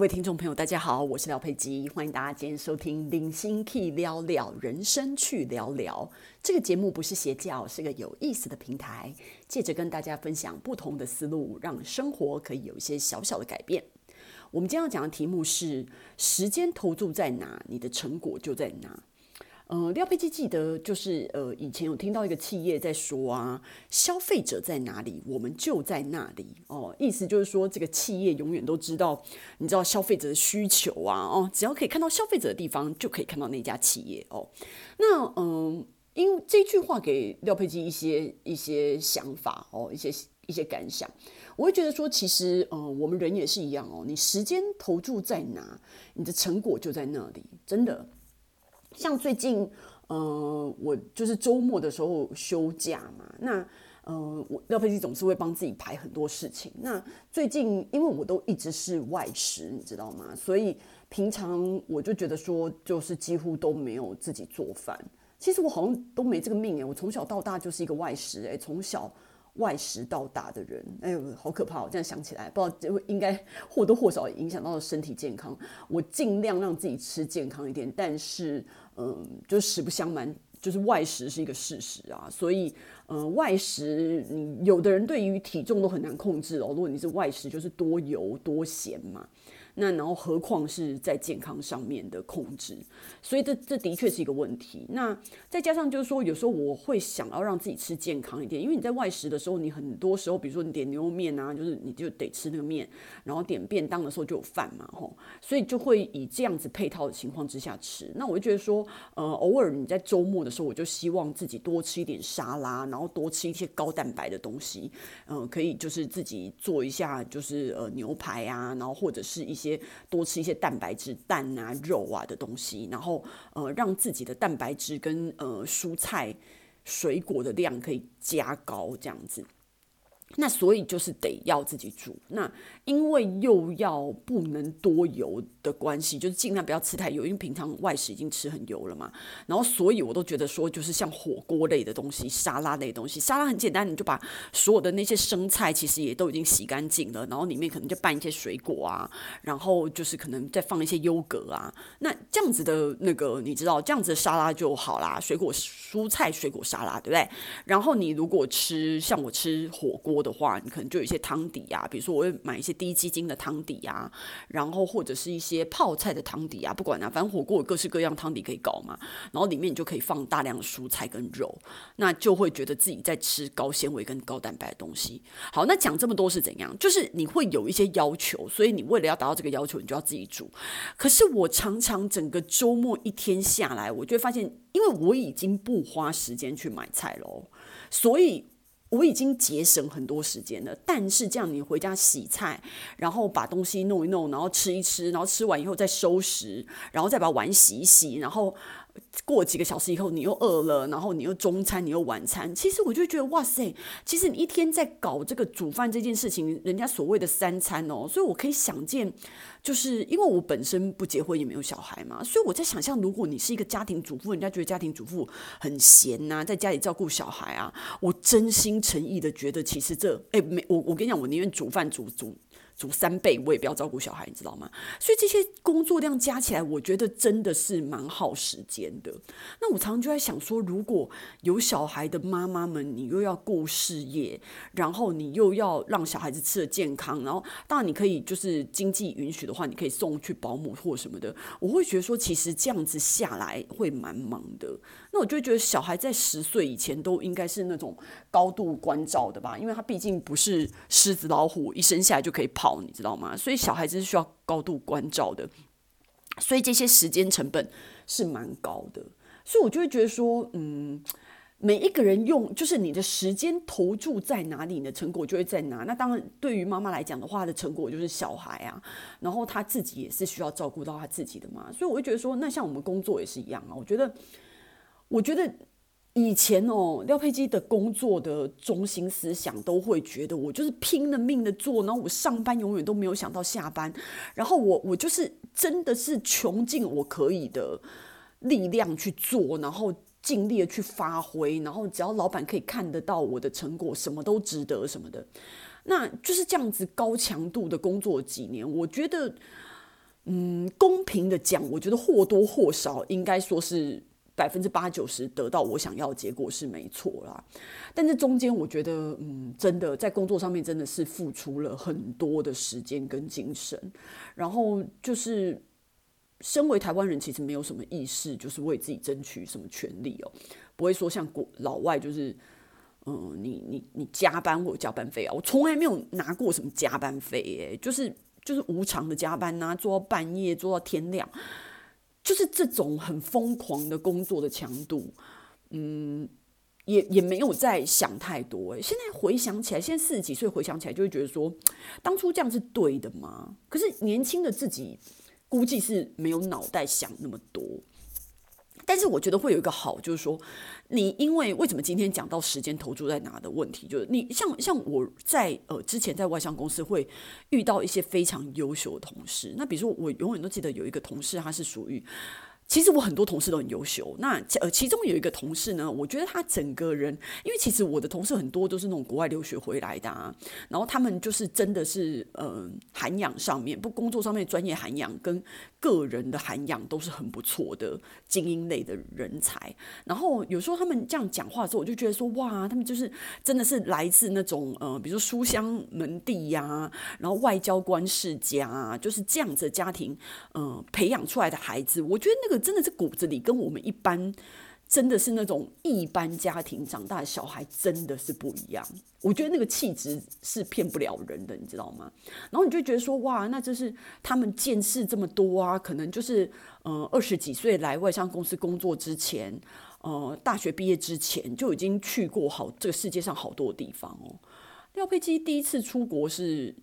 各位听众朋友，大家好，我是廖佩吉，欢迎大家今天收听《零星 Key 聊聊人生去聊聊》这个节目，不是邪教，是个有意思的平台，借着跟大家分享不同的思路，让生活可以有一些小小的改变。我们今天要讲的题目是：时间投注在哪，你的成果就在哪。呃，廖佩基记得就是呃，以前有听到一个企业在说啊，消费者在哪里，我们就在那里哦。意思就是说，这个企业永远都知道，你知道消费者的需求啊，哦，只要可以看到消费者的地方，就可以看到那家企业哦。那嗯、因为这句话给廖佩基一些一些想法哦，一些一些感想，我会觉得说，其实嗯、我们人也是一样哦，你时间投注在哪，你的成果就在那里，真的。像最近，呃，我就是周末的时候休假嘛，那，呃，我廖佩基总是会帮自己排很多事情。那最近，因为我都一直是外食，你知道吗？所以平常我就觉得说，就是几乎都没有自己做饭。其实我好像都没这个命诶，我从小到大就是一个外食诶，从小。外食到大的人，哎呦，好可怕！我这样想起来，不知道应该或多或少影响到了身体健康。我尽量让自己吃健康一点，但是，嗯，就实不相瞒，就是外食是一个事实啊。所以，嗯，外食，你有的人对于体重都很难控制哦。如果你是外食，就是多油多咸嘛。那然后何况是在健康上面的控制，所以这这的确是一个问题。那再加上就是说，有时候我会想要让自己吃健康一点，因为你在外食的时候，你很多时候，比如说你点牛肉面啊，就是你就得吃那个面，然后点便当的时候就有饭嘛，吼，所以就会以这样子配套的情况之下吃。那我就觉得说，呃，偶尔你在周末的时候，我就希望自己多吃一点沙拉，然后多吃一些高蛋白的东西，嗯、可以就是自己做一下，就是呃牛排啊，然后或者是一些。多吃一些蛋白质、蛋啊、肉啊的东西，然后呃，让自己的蛋白质跟呃蔬菜、水果的量可以加高，这样子。那所以就是得要自己煮。那因为又要不能多油的关系，就是尽量不要吃太油，因为平常外食已经吃很油了嘛。然后所以我都觉得说，就是像火锅类的东西、沙拉类的东西，沙拉很简单，你就把所有的那些生菜其实也都已经洗干净了，然后里面可能就拌一些水果啊，然后就是可能再放一些优格啊。那这样子的那个你知道，这样子的沙拉就好啦，水果蔬菜水果沙拉，对不对？然后你如果吃像我吃火锅的话，你可能就有一些汤底啊，比如说我会买一些低基金的汤底啊，然后或者是一些泡菜的汤底啊，不管啊，反正火锅有各式各样汤底可以搞嘛，然后里面你就可以放大量的蔬菜跟肉，那就会觉得自己在吃高纤维跟高蛋白的东西。好，那讲这么多是怎样？就是你会有一些要求，所以你为了要达到这个要求，你就要自己煮。可是我常常整个周末一天下来，我就会发现，因为我已经不花时间去买菜喽，所以。我已经节省很多时间了，但是这样你回家洗菜，然后把东西弄一弄，然后吃一吃，然后吃完以后再收拾，然后再把碗洗一洗，然后。过几个小时以后，你又饿了，然后你又中餐，你又晚餐。其实我就觉得，哇塞，其实你一天在搞这个煮饭这件事情，人家所谓的三餐哦，所以我可以想见，就是因为我本身不结婚也没有小孩嘛，所以我在想象，如果你是一个家庭主妇，人家觉得家庭主妇很闲呐、在家里照顾小孩啊，我真心诚意的觉得，其实这，哎，没我我跟你讲，我宁愿煮饭煮煮。煮三倍，我也不要照顾小孩，你知道吗？所以这些工作量加起来，我觉得真的是蛮耗时间的。那我常常就在想说，如果有小孩的妈妈们，你又要顾事业，然后你又要让小孩子吃得健康，然后当然你可以就是经济允许的话，你可以送去保姆或什么的。我会觉得说，其实这样子下来会蛮忙的。那我就觉得小孩在十岁以前都应该是那种高度关照的吧，因为他毕竟不是狮子老虎，一生下来就可以跑。你知道吗？所以小孩子是需要高度关照的，所以这些时间成本是蛮高的。所以我就会觉得说，嗯，每一个人用就是你的时间投注在哪里，你的成果就会在哪。那当然，对于妈妈来讲的话，的成果就是小孩啊，然后她自己也是需要照顾到她自己的嘛。所以我会觉得说，那像我们工作也是一样啊。我觉得，我觉得。以前哦，廖佩基的工作的中心思想都会觉得我就是拼了命的做，然后我上班永远都没有想到下班，然后我我就是真的是穷尽我可以的力量去做，然后尽力的去发挥，然后只要老板可以看得到我的成果，什么都值得什么的，那就是这样子高强度的工作几年，我觉得。嗯，公平的讲，我觉得或多或少应该说是百分之八九十得到我想要的结果是没错啦。但是中间我觉得，嗯，真的在工作上面真的是付出了很多的时间跟精神，然后就是身为台湾人，其实没有什么意识，就是为自己争取什么权利哦，不会说像国老外就是，嗯，你你你加班或加班费啊，我从来没有拿过什么加班费，诶，就是。就是无偿的加班呐、做到半夜，做到天亮，就是这种很疯狂的工作的强度，嗯，也也没有再想太多。哎，现在回想起来，现在四十几岁回想起来，就会觉得说，当初这样是对的吗？可是年轻的自己，估计是没有脑袋想那么多。但是我觉得会有一个好，就是说，你因为为什么今天讲到时间投注在哪的问题，就是你像像我在呃之前在外商公司会遇到一些非常优秀的同事，那比如说我永远都记得有一个同事，他是属于。其实我很多同事都很优秀，那呃，其中有一个同事呢，我觉得他整个人，因为其实我的同事很多都是那种国外留学回来的啊，然后他们就是真的是呃涵养上面，不工作上面专业涵养跟个人的涵养都是很不错的精英类的人才。然后有时候他们这样讲话的时候，我就觉得说哇，他们就是真的是来自那种呃，比如说书香门第呀、然后外交官世家，就是这样子家庭，呃，培养出来的孩子，我觉得那个。真的是骨子里跟我们一般，真的是那种一般家庭长大的小孩，真的是不一样。我觉得那个气质是骗不了人的，你知道吗？然后你就觉得说，哇，那就是他们见识这么多啊，可能就是呃二十几岁来外商公司工作之前，呃大学毕业之前就已经去过好这个世界上好多地方哦。廖佩基第一次出国是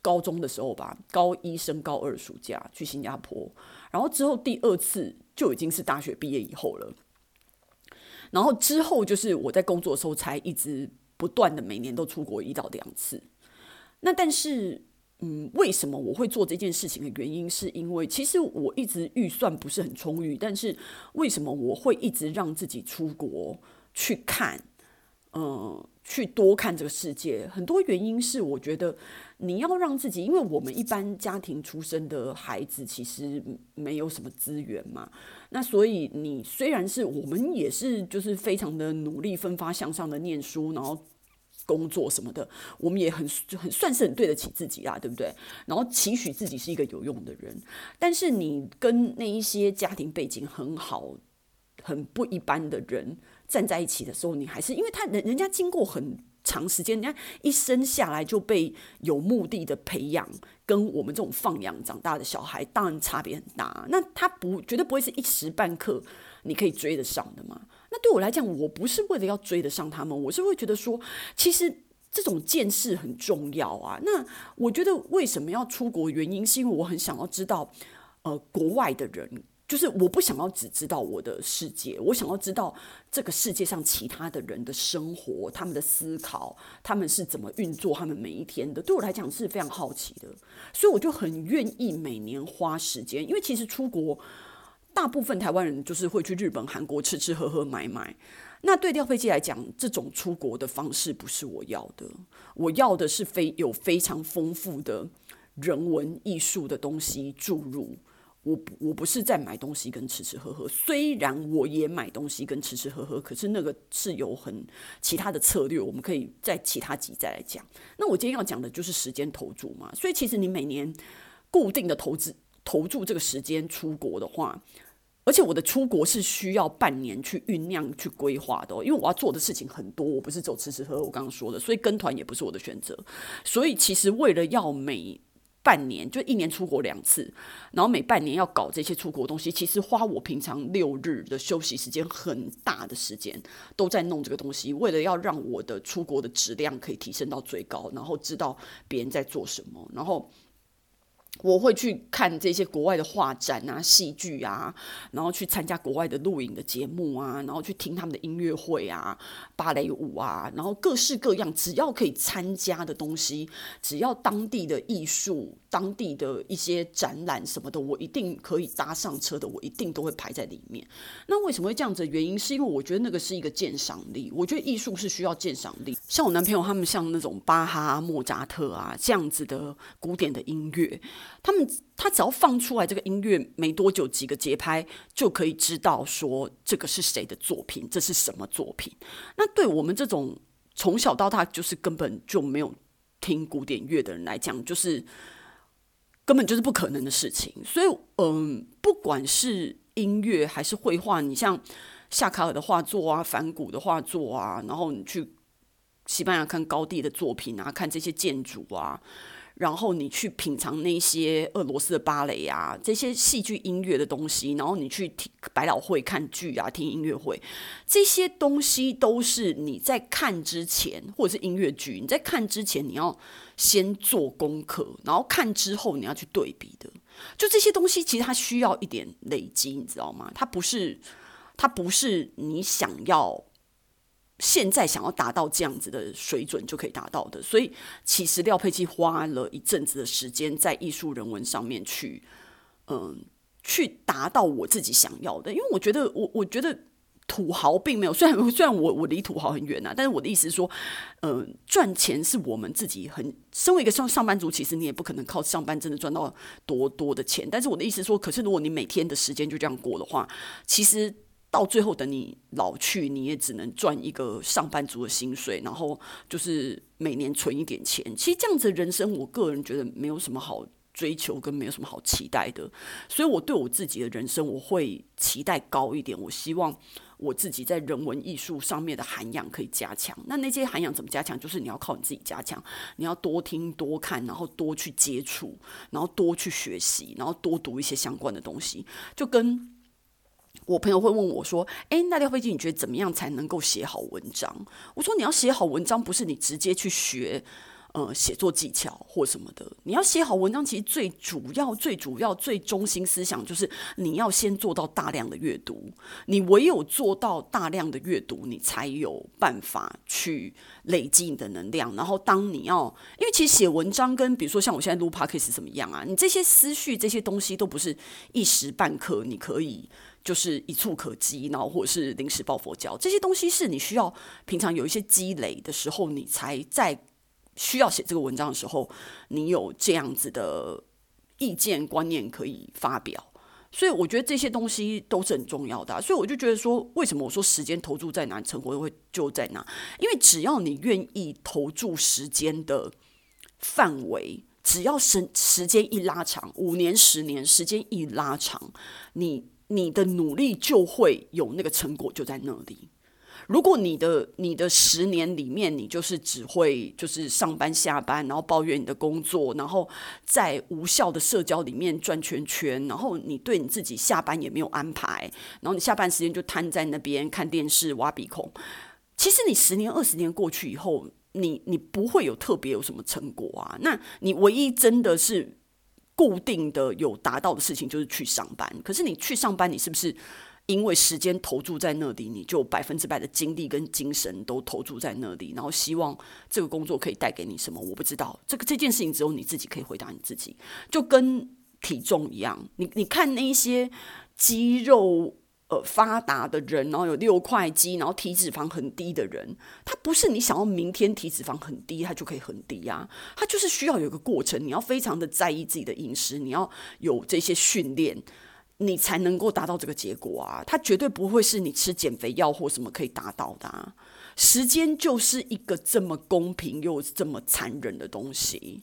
高中的时候吧，高一升高二暑假去新加坡。然后之后第二次就已经是大学毕业以后了，然后之后就是我在工作的时候才一直不断的每年都出国一到两次。那但是，嗯，为什么我会做这件事情的原因，是因为其实我一直预算不是很充裕，但是为什么我会一直让自己出国去看？嗯。去多看这个世界，很多原因是我觉得你要让自己，因为我们一般家庭出生的孩子其实没有什么资源嘛，那所以你虽然是我们也是就是非常的努力奋发向上的念书，然后工作什么的，我们也很很算是很对得起自己啊，对不对？然后期许自己是一个有用的人，但是你跟那一些家庭背景很好、很不一般的人。站在一起的时候，你还是因为他人人家经过很长时间，人家一生下来就被有目的的培养，跟我们这种放养长大的小孩，当然差别很大。那他不绝对不会是一时半刻你可以追得上的嘛？那对我来讲，我不是为了要追得上他们，我是会觉得说，其实这种见识很重要啊。那我觉得为什么要出国？原因是因为我很想要知道，呃，国外的人。就是我不想要只知道我的世界，我想要知道这个世界上其他的人的生活、他们的思考、他们是怎么运作、他们每一天的。对我来讲是非常好奇的，所以我就很愿意每年花时间。因为其实出国，大部分台湾人就是会去日本、韩国吃吃喝喝、买买。那对廖佩基来讲，这种出国的方式不是我要的，我要的是非有非常丰富的人文艺术的东西注入。我我不是在买东西跟吃吃喝喝，虽然我也买东西跟吃吃喝喝，可是那个是有很其他的策略，我们可以在其他集再来讲。那我今天要讲的就是时间投注嘛，所以其实你每年固定的投资投注这个时间出国的话，而且我的出国是需要半年去酝酿去规划的，因为我要做的事情很多，我不是走吃吃喝喝，我刚刚说的，所以跟团也不是我的选择，所以其实为了要每半年就一年出国两次，然后每半年要搞这些出国东西，其实花我平常六日的休息时间很大的时间都在弄这个东西，为了要让我的出国的质量可以提升到最高，然后知道别人在做什么，然后。我会去看这些国外的画展啊、戏剧啊，然后去参加国外的录影的节目啊，然后去听他们的音乐会啊、芭蕾舞啊，然后各式各样，只要可以参加的东西，只要当地的艺术、当地的一些展览什么的，我一定可以搭上车的，我一定都会排在里面。那为什么会这样子原因，是因为我觉得那个是一个鉴赏力，我觉得艺术是需要鉴赏力。像我男朋友他们像那种巴哈、莫扎特啊这样子的古典的音乐。他们他只要放出来这个音乐没多久，几个节拍就可以知道说这个是谁的作品，这是什么作品。那对我们这种从小到大就是根本就没有听古典乐的人来讲，就是根本就是不可能的事情。所以，嗯，不管是音乐还是绘画，你像夏卡尔的画作啊，梵谷的画作啊，然后你去西班牙看高地的作品啊，看这些建筑啊。然后你去品尝那些俄罗斯的芭蕾啊，这些戏剧音乐的东西，然后你去听百老汇看剧啊，听音乐会，这些东西都是你在看之前，或者是音乐剧，你在看之前你要先做功课，然后看之后你要去对比的。就这些东西，其实它需要一点累积，你知道吗？它不是，它不是你想要。现在想要达到这样子的水准就可以达到的，所以其实廖佩基花了一阵子的时间在艺术人文上面去，嗯，去达到我自己想要的。因为我觉得，我我觉得土豪并没有，虽然虽然我我离土豪很远啊，但是我的意思是说，嗯，赚钱是我们自己很，身为一个上上班族，其实你也不可能靠上班真的赚到多多的钱。但是我的意思是说，可是如果你每天的时间就这样过的话，其实。到最后，等你老去，你也只能赚一个上班族的薪水，然后就是每年存一点钱。其实这样子的人生，我个人觉得没有什么好追求，跟没有什么好期待的。所以，我对我自己的人生，我会期待高一点。我希望我自己在人文艺术上面的涵养可以加强。那那些涵养怎么加强？就是你要靠你自己加强，你要多听多看，然后多去接触，然后多去学习，然后多读一些相关的东西，就跟。我朋友会问我说：“诶，那廖飞机，你觉得怎么样才能够写好文章？”我说：“你要写好文章，不是你直接去学，呃，写作技巧或什么的。你要写好文章，其实最主要、最主要、最中心思想就是你要先做到大量的阅读。你唯有做到大量的阅读，你才有办法去累积你的能量。然后，当你要，因为其实写文章跟比如说像我现在录 p o d c a s 怎么样啊？你这些思绪、这些东西都不是一时半刻你可以。”就是一触可及，然后或者是临时抱佛脚，这些东西是你需要平常有一些积累的时候，你才在需要写这个文章的时候，你有这样子的意见观念可以发表。所以我觉得这些东西都是很重要的。所以我就觉得说，为什么我说时间投注在哪，成果会就在哪？因为只要你愿意投注时间的范围，只要时时间一拉长，五年、十年，时间一拉长，你。你的努力就会有那个成果，就在那里。如果你的你的十年里面，你就是只会就是上班下班，然后抱怨你的工作，然后在无效的社交里面转圈圈，然后你对你自己下班也没有安排，然后你下班时间就瘫在那边看电视挖鼻孔。其实你十年二十年过去以后，你你不会有特别有什么成果啊。那你唯一真的是。固定的有达到的事情就是去上班，可是你去上班，你是不是因为时间投注在那里，你就百分之百的精力跟精神都投注在那里，然后希望这个工作可以带给你什么？我不知道，这个这件事情只有你自己可以回答你自己，就跟体重一样，你你看那一些肌肉。呃，发达的人，然后有六块肌，然后体脂肪很低的人，他不是你想要明天体脂肪很低，他就可以很低啊。他就是需要有个过程，你要非常的在意自己的饮食，你要有这些训练，你才能够达到这个结果啊。它绝对不会是你吃减肥药或什么可以达到的啊。时间就是一个这么公平又这么残忍的东西。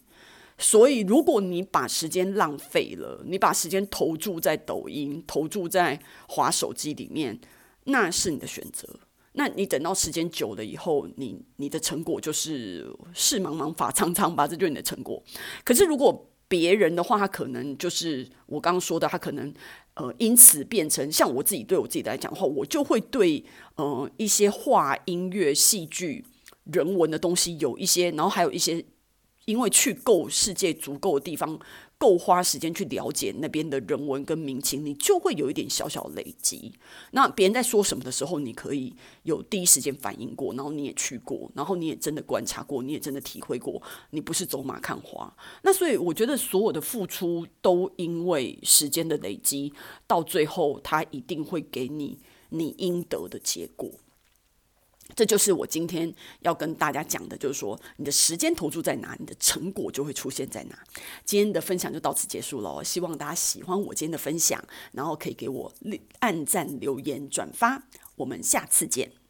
所以，如果你把时间浪费了，你把时间投注在抖音、投注在滑手机里面，那是你的选择。那你等到时间久了以后，你你的成果就是事茫茫法苍苍吧，这就是你的成果。可是如果别人的话，他可能就是我刚刚说的，他可能呃因此变成像我自己对我自己来讲的话，我就会对呃一些画、音乐、戏剧、人文的东西有一些，然后还有一些。因为去够世界足够的地方，够花时间去了解那边的人文跟民情，你就会有一点小小累积。那别人在说什么的时候，你可以有第一时间反应过，然后你也去过，然后你也真的观察过，你也真的体会过，你不是走马看花。那所以我觉得所有的付出都因为时间的累积，到最后他一定会给你你应得的结果。这就是我今天要跟大家讲的，就是说你的时间投注在哪，你的成果就会出现在哪。今天的分享就到此结束了，希望大家喜欢我今天的分享，然后可以给我按赞、留言、转发。我们下次见。